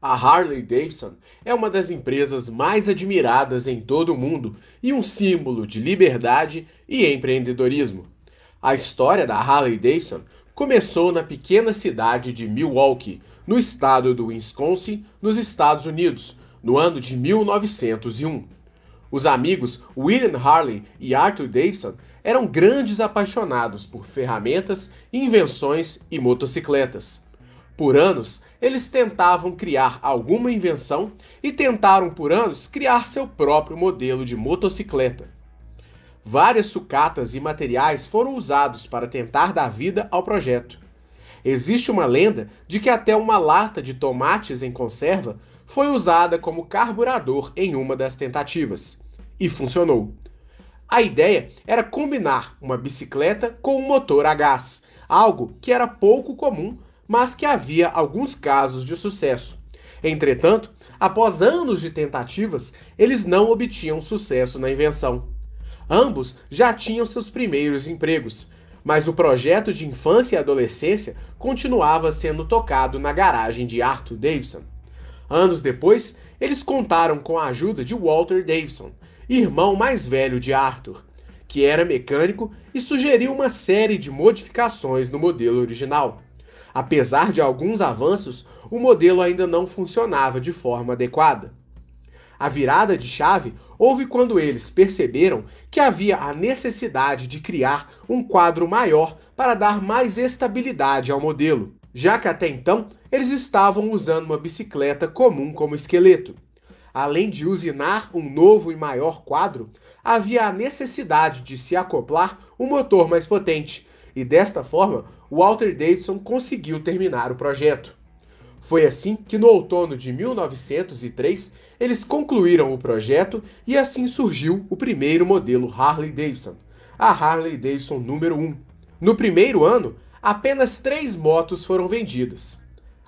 A Harley Davidson é uma das empresas mais admiradas em todo o mundo e um símbolo de liberdade e empreendedorismo. A história da Harley Davidson começou na pequena cidade de Milwaukee, no estado do Wisconsin, nos Estados Unidos, no ano de 1901. Os amigos William Harley e Arthur Davidson eram grandes apaixonados por ferramentas, invenções e motocicletas. Por anos, eles tentavam criar alguma invenção e tentaram por anos criar seu próprio modelo de motocicleta. Várias sucatas e materiais foram usados para tentar dar vida ao projeto. Existe uma lenda de que até uma lata de tomates em conserva foi usada como carburador em uma das tentativas. E funcionou. A ideia era combinar uma bicicleta com um motor a gás, algo que era pouco comum mas que havia alguns casos de sucesso. Entretanto, após anos de tentativas, eles não obtinham sucesso na invenção. Ambos já tinham seus primeiros empregos, mas o projeto de infância e adolescência continuava sendo tocado na garagem de Arthur Davidson. Anos depois, eles contaram com a ajuda de Walter Davidson, irmão mais velho de Arthur, que era mecânico e sugeriu uma série de modificações no modelo original. Apesar de alguns avanços, o modelo ainda não funcionava de forma adequada. A virada de chave houve quando eles perceberam que havia a necessidade de criar um quadro maior para dar mais estabilidade ao modelo, já que até então eles estavam usando uma bicicleta comum como esqueleto. Além de usinar um novo e maior quadro, havia a necessidade de se acoplar um motor mais potente, e desta forma Walter Davidson conseguiu terminar o projeto. Foi assim que no outono de 1903 eles concluíram o projeto e assim surgiu o primeiro modelo Harley Davidson, a Harley Davidson número 1. No primeiro ano, apenas três motos foram vendidas.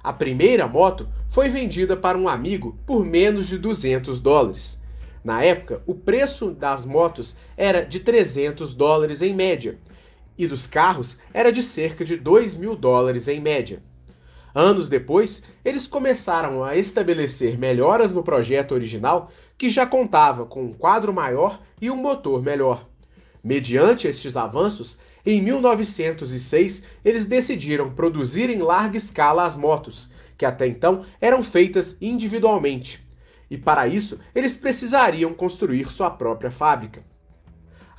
A primeira moto foi vendida para um amigo por menos de 200 dólares. Na época, o preço das motos era de 300 dólares em média, e dos carros era de cerca de 2 mil dólares em média. Anos depois, eles começaram a estabelecer melhoras no projeto original, que já contava com um quadro maior e um motor melhor. Mediante estes avanços, em 1906 eles decidiram produzir em larga escala as motos, que até então eram feitas individualmente. E para isso, eles precisariam construir sua própria fábrica.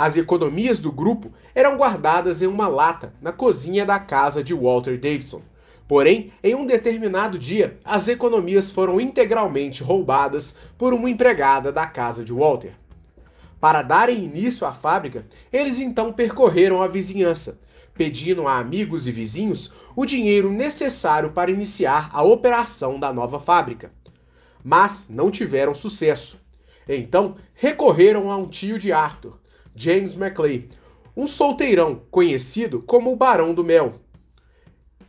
As economias do grupo eram guardadas em uma lata na cozinha da casa de Walter Davidson. Porém, em um determinado dia, as economias foram integralmente roubadas por uma empregada da casa de Walter. Para darem início à fábrica, eles então percorreram a vizinhança, pedindo a amigos e vizinhos o dinheiro necessário para iniciar a operação da nova fábrica. Mas não tiveram sucesso. Então, recorreram a um tio de Arthur, James Maclay, um solteirão conhecido como o Barão do Mel.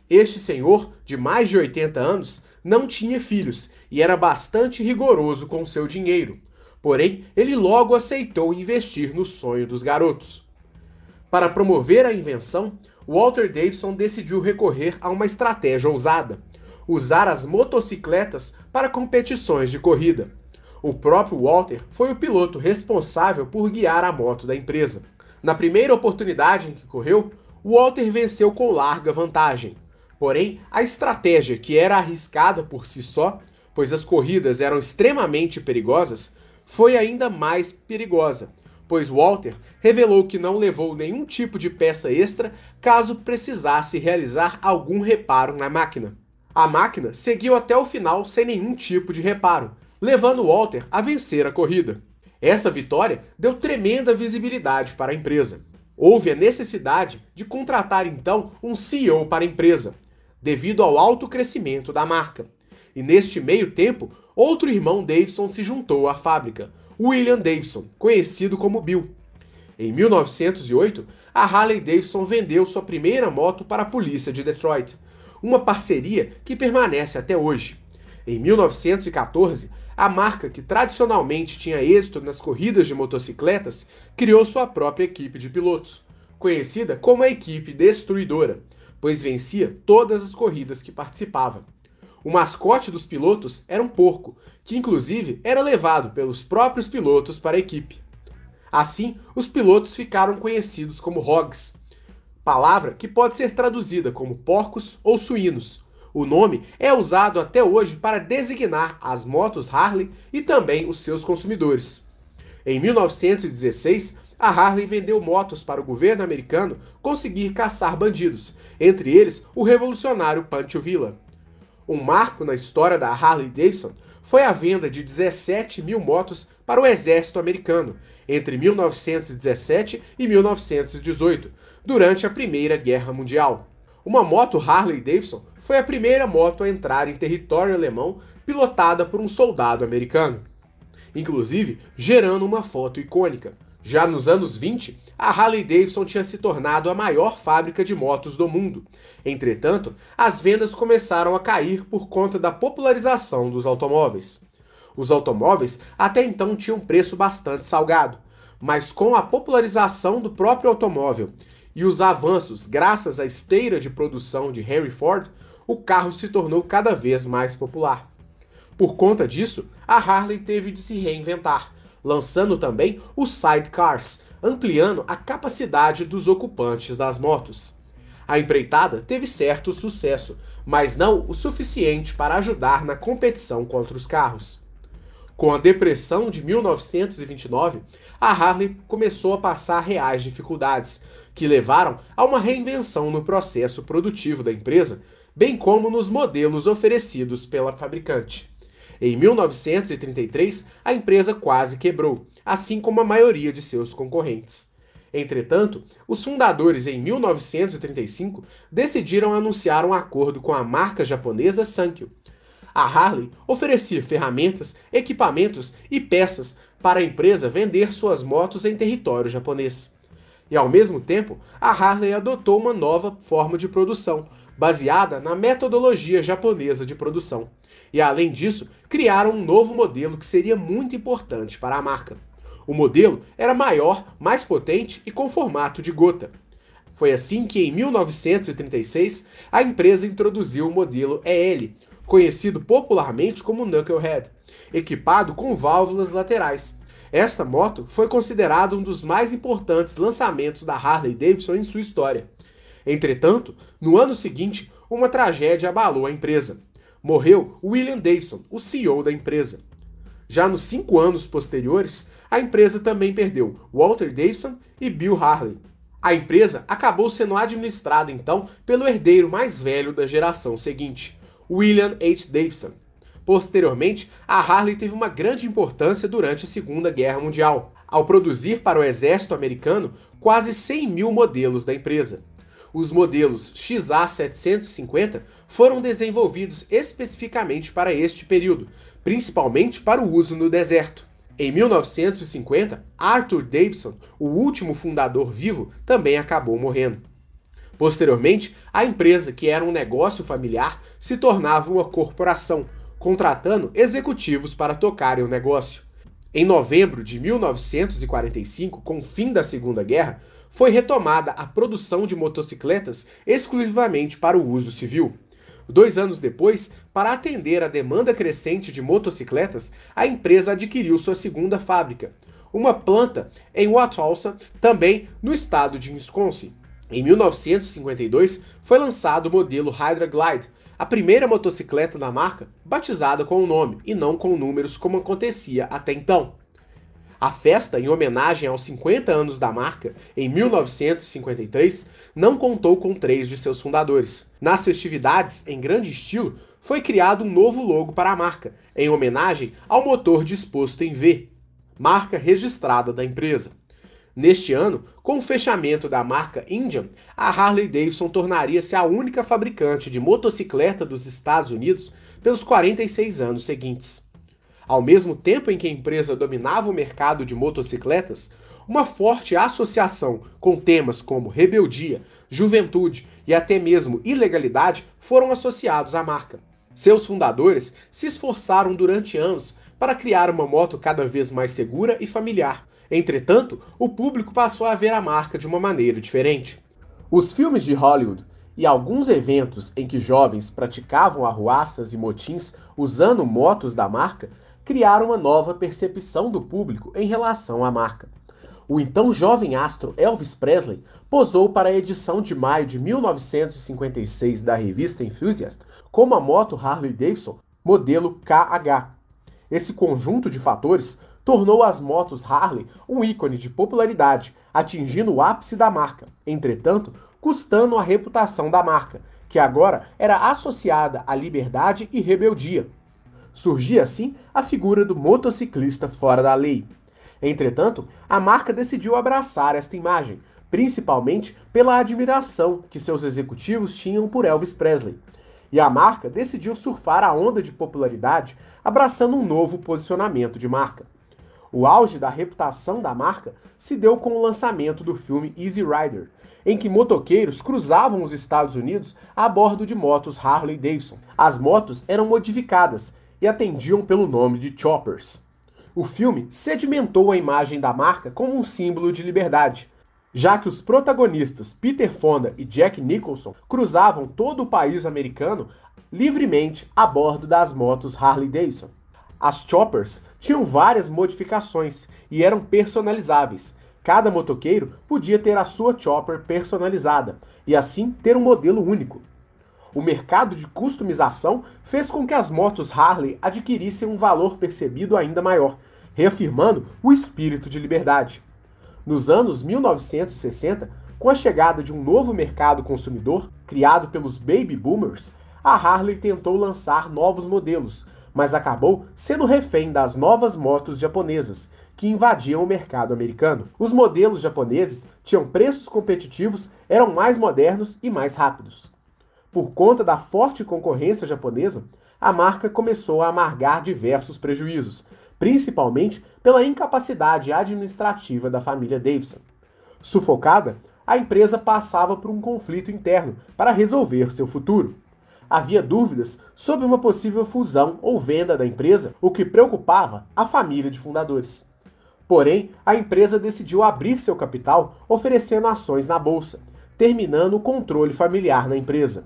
Este senhor, de mais de 80 anos, não tinha filhos e era bastante rigoroso com seu dinheiro. Porém, ele logo aceitou investir no sonho dos garotos. Para promover a invenção, Walter Davidson decidiu recorrer a uma estratégia ousada: usar as motocicletas para competições de corrida. O próprio Walter foi o piloto responsável por guiar a moto da empresa. Na primeira oportunidade em que correu, Walter venceu com larga vantagem. Porém, a estratégia, que era arriscada por si só, pois as corridas eram extremamente perigosas, foi ainda mais perigosa, pois Walter revelou que não levou nenhum tipo de peça extra caso precisasse realizar algum reparo na máquina. A máquina seguiu até o final sem nenhum tipo de reparo, levando Walter a vencer a corrida. Essa vitória deu tremenda visibilidade para a empresa. Houve a necessidade de contratar então um CEO para a empresa, devido ao alto crescimento da marca. E neste meio tempo, outro irmão Davidson se juntou à fábrica, William Davidson, conhecido como Bill. Em 1908, a Harley Davidson vendeu sua primeira moto para a polícia de Detroit, uma parceria que permanece até hoje. Em 1914, a marca, que tradicionalmente tinha êxito nas corridas de motocicletas, criou sua própria equipe de pilotos, conhecida como a equipe destruidora, pois vencia todas as corridas que participava. O mascote dos pilotos era um porco, que inclusive era levado pelos próprios pilotos para a equipe. Assim, os pilotos ficaram conhecidos como hogs, palavra que pode ser traduzida como porcos ou suínos. O nome é usado até hoje para designar as motos Harley e também os seus consumidores. Em 1916, a Harley vendeu motos para o governo americano conseguir caçar bandidos, entre eles o revolucionário Pancho Villa. Um marco na história da Harley Davidson foi a venda de 17 mil motos para o exército americano entre 1917 e 1918, durante a Primeira Guerra Mundial. Uma moto Harley Davidson foi a primeira moto a entrar em território alemão pilotada por um soldado americano, inclusive gerando uma foto icônica. Já nos anos 20, a Harley Davidson tinha se tornado a maior fábrica de motos do mundo. Entretanto, as vendas começaram a cair por conta da popularização dos automóveis. Os automóveis até então tinham preço bastante salgado, mas com a popularização do próprio automóvel e os avanços graças à esteira de produção de Henry Ford, o carro se tornou cada vez mais popular. Por conta disso, a Harley teve de se reinventar lançando também os sidecars, ampliando a capacidade dos ocupantes das motos. A empreitada teve certo sucesso, mas não o suficiente para ajudar na competição contra os carros. Com a depressão de 1929, a Harley começou a passar reais dificuldades, que levaram a uma reinvenção no processo produtivo da empresa, bem como nos modelos oferecidos pela fabricante. Em 1933, a empresa quase quebrou, assim como a maioria de seus concorrentes. Entretanto, os fundadores, em 1935, decidiram anunciar um acordo com a marca japonesa Sankyo. A Harley oferecia ferramentas, equipamentos e peças para a empresa vender suas motos em território japonês. E ao mesmo tempo, a Harley adotou uma nova forma de produção, baseada na metodologia japonesa de produção. E além disso, criaram um novo modelo que seria muito importante para a marca. O modelo era maior, mais potente e com formato de gota. Foi assim que, em 1936, a empresa introduziu o modelo EL, conhecido popularmente como Knucklehead, equipado com válvulas laterais. Esta moto foi considerada um dos mais importantes lançamentos da Harley Davidson em sua história. Entretanto, no ano seguinte, uma tragédia abalou a empresa. Morreu William Davidson, o CEO da empresa. Já nos cinco anos posteriores, a empresa também perdeu Walter Davidson e Bill Harley. A empresa acabou sendo administrada então pelo herdeiro mais velho da geração seguinte, William H. Davidson. Posteriormente, a Harley teve uma grande importância durante a Segunda Guerra Mundial, ao produzir para o exército americano quase 100 mil modelos da empresa. Os modelos XA750 foram desenvolvidos especificamente para este período, principalmente para o uso no deserto. Em 1950, Arthur Davidson, o último fundador vivo, também acabou morrendo. Posteriormente, a empresa, que era um negócio familiar, se tornava uma corporação, contratando executivos para tocarem o negócio. Em novembro de 1945, com o fim da Segunda Guerra, foi retomada a produção de motocicletas exclusivamente para o uso civil. Dois anos depois, para atender a demanda crescente de motocicletas, a empresa adquiriu sua segunda fábrica, uma planta em Wausau, também no estado de Wisconsin. Em 1952, foi lançado o modelo Hydra Glide, a primeira motocicleta da marca batizada com o nome e não com números como acontecia até então. A festa, em homenagem aos 50 anos da marca, em 1953, não contou com três de seus fundadores. Nas festividades, em grande estilo, foi criado um novo logo para a marca, em homenagem ao motor disposto em V, marca registrada da empresa. Neste ano, com o fechamento da marca Indian, a Harley Davidson tornaria-se a única fabricante de motocicleta dos Estados Unidos pelos 46 anos seguintes. Ao mesmo tempo em que a empresa dominava o mercado de motocicletas, uma forte associação com temas como rebeldia, juventude e até mesmo ilegalidade foram associados à marca. Seus fundadores se esforçaram durante anos para criar uma moto cada vez mais segura e familiar. Entretanto, o público passou a ver a marca de uma maneira diferente. Os filmes de Hollywood e alguns eventos em que jovens praticavam arruaças e motins usando motos da marca criaram uma nova percepção do público em relação à marca. O então jovem astro Elvis Presley posou para a edição de maio de 1956 da revista Enthusiast com uma moto Harley Davidson modelo KH. Esse conjunto de fatores tornou as motos Harley um ícone de popularidade, atingindo o ápice da marca, entretanto, custando a reputação da marca, que agora era associada à liberdade e rebeldia. Surgia assim a figura do motociclista fora da lei. Entretanto, a marca decidiu abraçar esta imagem, principalmente pela admiração que seus executivos tinham por Elvis Presley. E a marca decidiu surfar a onda de popularidade, abraçando um novo posicionamento de marca. O auge da reputação da marca se deu com o lançamento do filme Easy Rider, em que motoqueiros cruzavam os Estados Unidos a bordo de motos Harley Davidson. As motos eram modificadas e atendiam pelo nome de choppers. O filme sedimentou a imagem da marca como um símbolo de liberdade, já que os protagonistas Peter Fonda e Jack Nicholson cruzavam todo o país americano livremente a bordo das motos Harley Davidson. As choppers tinham várias modificações e eram personalizáveis. Cada motoqueiro podia ter a sua chopper personalizada e assim ter um modelo único. O mercado de customização fez com que as motos Harley adquirissem um valor percebido ainda maior, reafirmando o espírito de liberdade. Nos anos 1960, com a chegada de um novo mercado consumidor, criado pelos baby boomers, a Harley tentou lançar novos modelos, mas acabou sendo refém das novas motos japonesas, que invadiam o mercado americano. Os modelos japoneses tinham preços competitivos, eram mais modernos e mais rápidos. Por conta da forte concorrência japonesa, a marca começou a amargar diversos prejuízos, principalmente pela incapacidade administrativa da família Davidson. Sufocada, a empresa passava por um conflito interno para resolver seu futuro. Havia dúvidas sobre uma possível fusão ou venda da empresa, o que preocupava a família de fundadores. Porém, a empresa decidiu abrir seu capital oferecendo ações na bolsa, terminando o controle familiar na empresa.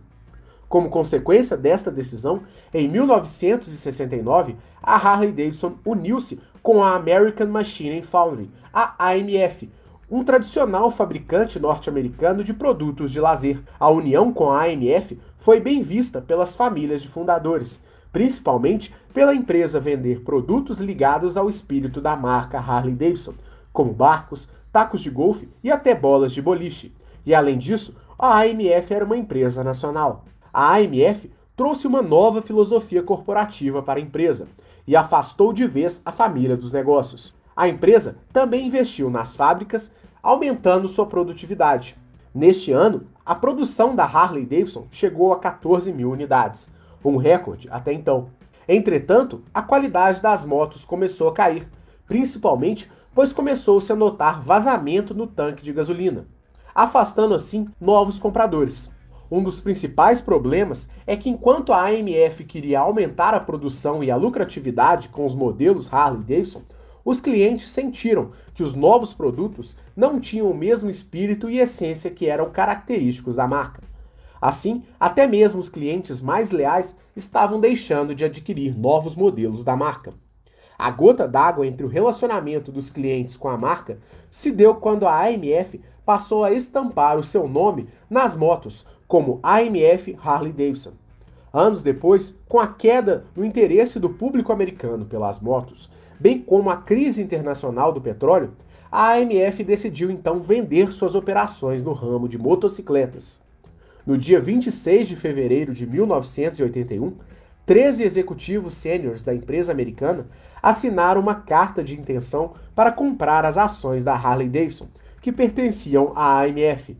Como consequência desta decisão, em 1969, a Harley Davidson uniu-se com a American Machine Foundry, a AMF, um tradicional fabricante norte-americano de produtos de lazer. A união com a AMF foi bem vista pelas famílias de fundadores, principalmente pela empresa vender produtos ligados ao espírito da marca Harley Davidson, como barcos, tacos de golfe e até bolas de boliche. E além disso, a AMF era uma empresa nacional a AMF trouxe uma nova filosofia corporativa para a empresa e afastou de vez a família dos negócios. A empresa também investiu nas fábricas, aumentando sua produtividade. Neste ano, a produção da Harley Davidson chegou a 14 mil unidades, um recorde até então. Entretanto, a qualidade das motos começou a cair, principalmente pois começou-se a notar vazamento no tanque de gasolina, afastando assim novos compradores. Um dos principais problemas é que enquanto a AMF queria aumentar a produção e a lucratividade com os modelos Harley Davidson, os clientes sentiram que os novos produtos não tinham o mesmo espírito e essência que eram característicos da marca. Assim, até mesmo os clientes mais leais estavam deixando de adquirir novos modelos da marca. A gota d'água entre o relacionamento dos clientes com a marca se deu quando a AMF passou a estampar o seu nome nas motos como AMF Harley Davidson. Anos depois, com a queda no interesse do público americano pelas motos, bem como a crise internacional do petróleo, a AMF decidiu então vender suas operações no ramo de motocicletas. No dia 26 de fevereiro de 1981, 13 executivos sêniores da empresa americana assinaram uma carta de intenção para comprar as ações da Harley Davidson, que pertenciam à AMF.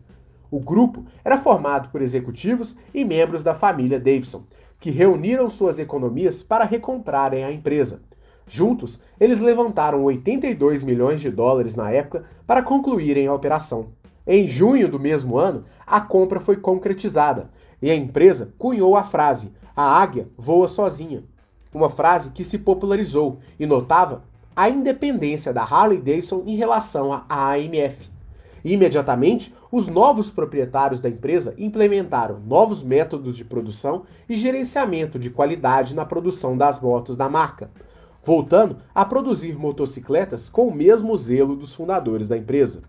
O grupo era formado por executivos e membros da família Davidson, que reuniram suas economias para recomprarem a empresa. Juntos, eles levantaram 82 milhões de dólares na época para concluírem a operação. Em junho do mesmo ano, a compra foi concretizada e a empresa cunhou a frase a águia voa sozinha. Uma frase que se popularizou e notava a independência da Harley Davidson em relação à AMF. Imediatamente, os novos proprietários da empresa implementaram novos métodos de produção e gerenciamento de qualidade na produção das motos da marca, voltando a produzir motocicletas com o mesmo zelo dos fundadores da empresa.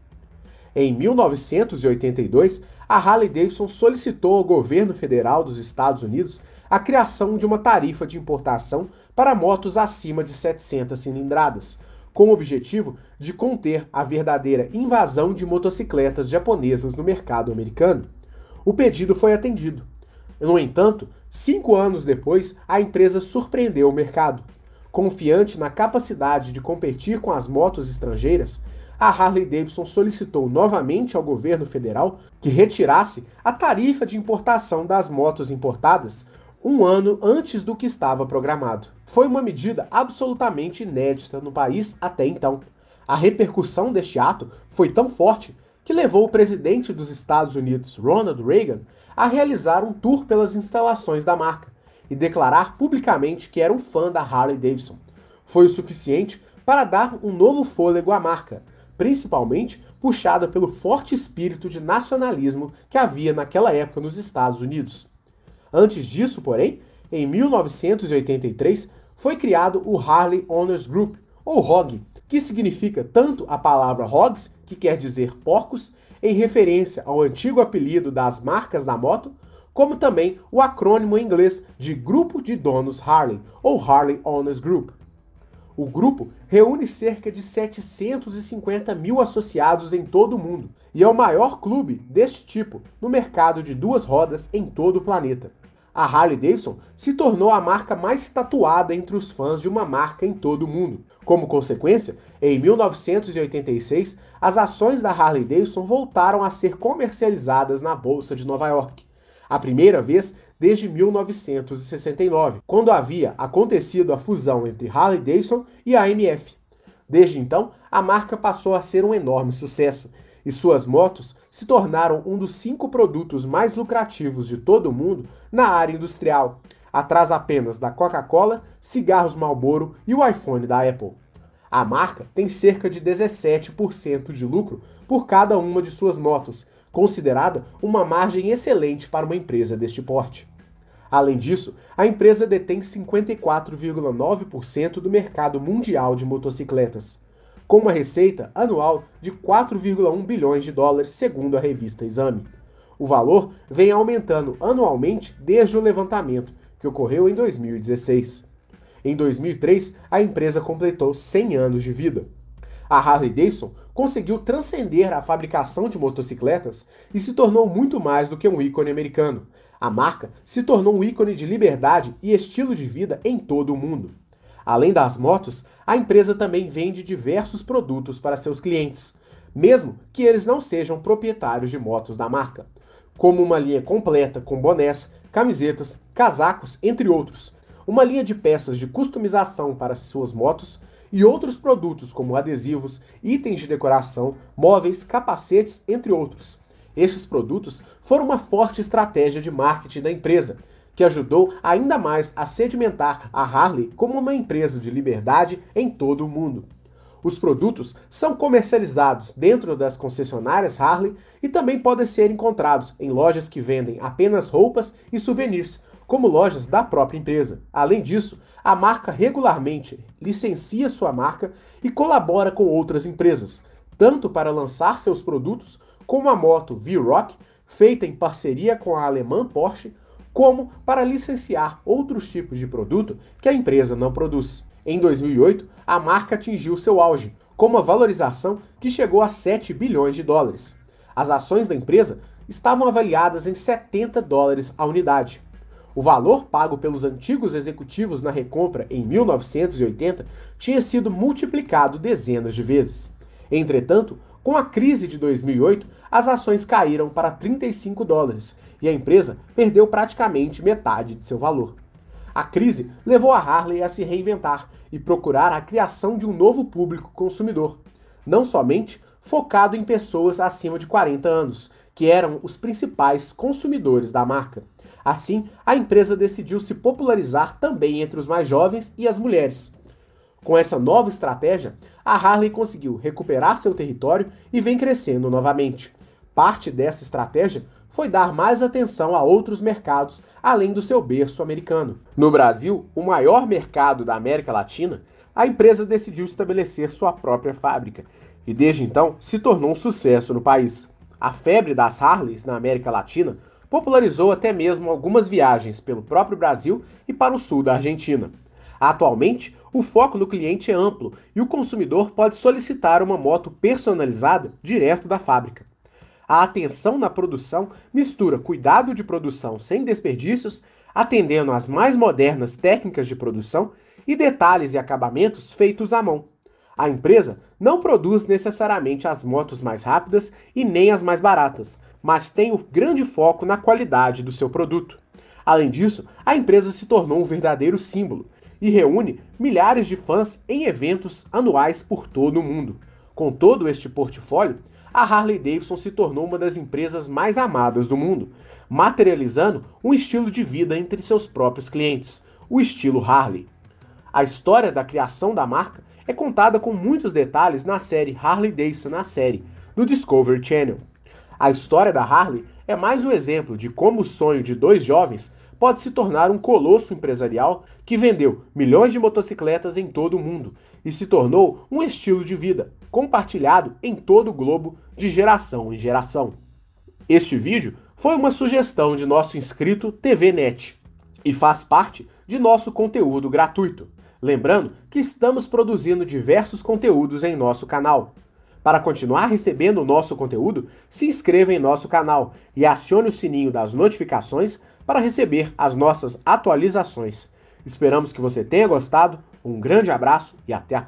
Em 1982, a Harley-Davidson solicitou ao governo federal dos Estados Unidos a criação de uma tarifa de importação para motos acima de 700 cilindradas, com o objetivo de conter a verdadeira invasão de motocicletas japonesas no mercado americano. O pedido foi atendido. No entanto, cinco anos depois, a empresa surpreendeu o mercado. Confiante na capacidade de competir com as motos estrangeiras, a Harley Davidson solicitou novamente ao governo federal que retirasse a tarifa de importação das motos importadas um ano antes do que estava programado. Foi uma medida absolutamente inédita no país até então. A repercussão deste ato foi tão forte que levou o presidente dos Estados Unidos, Ronald Reagan, a realizar um tour pelas instalações da marca e declarar publicamente que era um fã da Harley Davidson. Foi o suficiente para dar um novo fôlego à marca, principalmente puxada pelo forte espírito de nacionalismo que havia naquela época nos Estados Unidos. Antes disso, porém, em 1983, foi criado o Harley Owners Group, ou HOG, que significa tanto a palavra hogs, que quer dizer porcos, em referência ao antigo apelido das marcas da moto, como também o acrônimo em inglês de Grupo de Donos Harley, ou Harley Owners Group. O grupo reúne cerca de 750 mil associados em todo o mundo e é o maior clube deste tipo no mercado de duas rodas em todo o planeta. A Harley Davidson se tornou a marca mais tatuada entre os fãs de uma marca em todo o mundo. Como consequência, em 1986, as ações da Harley Davidson voltaram a ser comercializadas na Bolsa de Nova York. A primeira vez desde 1969, quando havia acontecido a fusão entre Harley Davidson e a AMF. Desde então, a marca passou a ser um enorme sucesso e suas motos se tornaram um dos cinco produtos mais lucrativos de todo o mundo na área industrial, atrás apenas da Coca-Cola, cigarros Marlboro e o iPhone da Apple. A marca tem cerca de 17% de lucro por cada uma de suas motos, considerada uma margem excelente para uma empresa deste porte. Além disso, a empresa detém 54,9% do mercado mundial de motocicletas, com uma receita anual de 4,1 bilhões de dólares, segundo a revista Exame. O valor vem aumentando anualmente desde o levantamento, que ocorreu em 2016. Em 2003, a empresa completou 100 anos de vida. A Harley Davidson conseguiu transcender a fabricação de motocicletas e se tornou muito mais do que um ícone americano, a marca se tornou um ícone de liberdade e estilo de vida em todo o mundo. Além das motos, a empresa também vende diversos produtos para seus clientes, mesmo que eles não sejam proprietários de motos da marca, como uma linha completa com bonés, camisetas, casacos, entre outros, uma linha de peças de customização para suas motos e outros produtos como adesivos, itens de decoração, móveis, capacetes, entre outros. Estes produtos foram uma forte estratégia de marketing da empresa, que ajudou ainda mais a sedimentar a Harley como uma empresa de liberdade em todo o mundo. Os produtos são comercializados dentro das concessionárias Harley e também podem ser encontrados em lojas que vendem apenas roupas e souvenirs, como lojas da própria empresa. Além disso, a marca regularmente licencia sua marca e colabora com outras empresas, tanto para lançar seus produtos como a moto V-Rock, feita em parceria com a alemã Porsche, como para licenciar outros tipos de produto que a empresa não produz. Em 2008, a marca atingiu seu auge, com uma valorização que chegou a 7 bilhões de dólares. As ações da empresa estavam avaliadas em 70 dólares a unidade. O valor pago pelos antigos executivos na recompra em 1980 tinha sido multiplicado dezenas de vezes. Entretanto, com a crise de 2008, as ações caíram para 35 dólares e a empresa perdeu praticamente metade de seu valor. A crise levou a Harley a se reinventar e procurar a criação de um novo público consumidor, não somente focado em pessoas acima de 40 anos, que eram os principais consumidores da marca. Assim, a empresa decidiu se popularizar também entre os mais jovens e as mulheres. Com essa nova estratégia, a Harley conseguiu recuperar seu território e vem crescendo novamente. Parte dessa estratégia foi dar mais atenção a outros mercados além do seu berço americano. No Brasil, o maior mercado da América Latina, a empresa decidiu estabelecer sua própria fábrica e desde então se tornou um sucesso no país. A febre das Harleys na América Latina popularizou até mesmo algumas viagens pelo próprio Brasil e para o sul da Argentina. Atualmente, o foco no cliente é amplo e o consumidor pode solicitar uma moto personalizada direto da fábrica. A atenção na produção mistura cuidado de produção sem desperdícios, atendendo às mais modernas técnicas de produção e detalhes e acabamentos feitos à mão. A empresa não produz necessariamente as motos mais rápidas e nem as mais baratas, mas tem o grande foco na qualidade do seu produto. Além disso, a empresa se tornou um verdadeiro símbolo e reúne milhares de fãs em eventos anuais por todo o mundo. Com todo este portfólio, a Harley Davidson se tornou uma das empresas mais amadas do mundo, materializando um estilo de vida entre seus próprios clientes, o estilo Harley. A história da criação da marca é contada com muitos detalhes na série Harley Davidson na série, do Discovery Channel. A história da Harley é mais um exemplo de como o sonho de dois jovens pode se tornar um colosso empresarial que vendeu milhões de motocicletas em todo o mundo e se tornou um estilo de vida compartilhado em todo o globo de geração em geração. Este vídeo foi uma sugestão de nosso inscrito TVNet e faz parte de nosso conteúdo gratuito. Lembrando que estamos produzindo diversos conteúdos em nosso canal. Para continuar recebendo o nosso conteúdo, se inscreva em nosso canal e acione o sininho das notificações para receber as nossas atualizações. Esperamos que você tenha gostado, um grande abraço e até a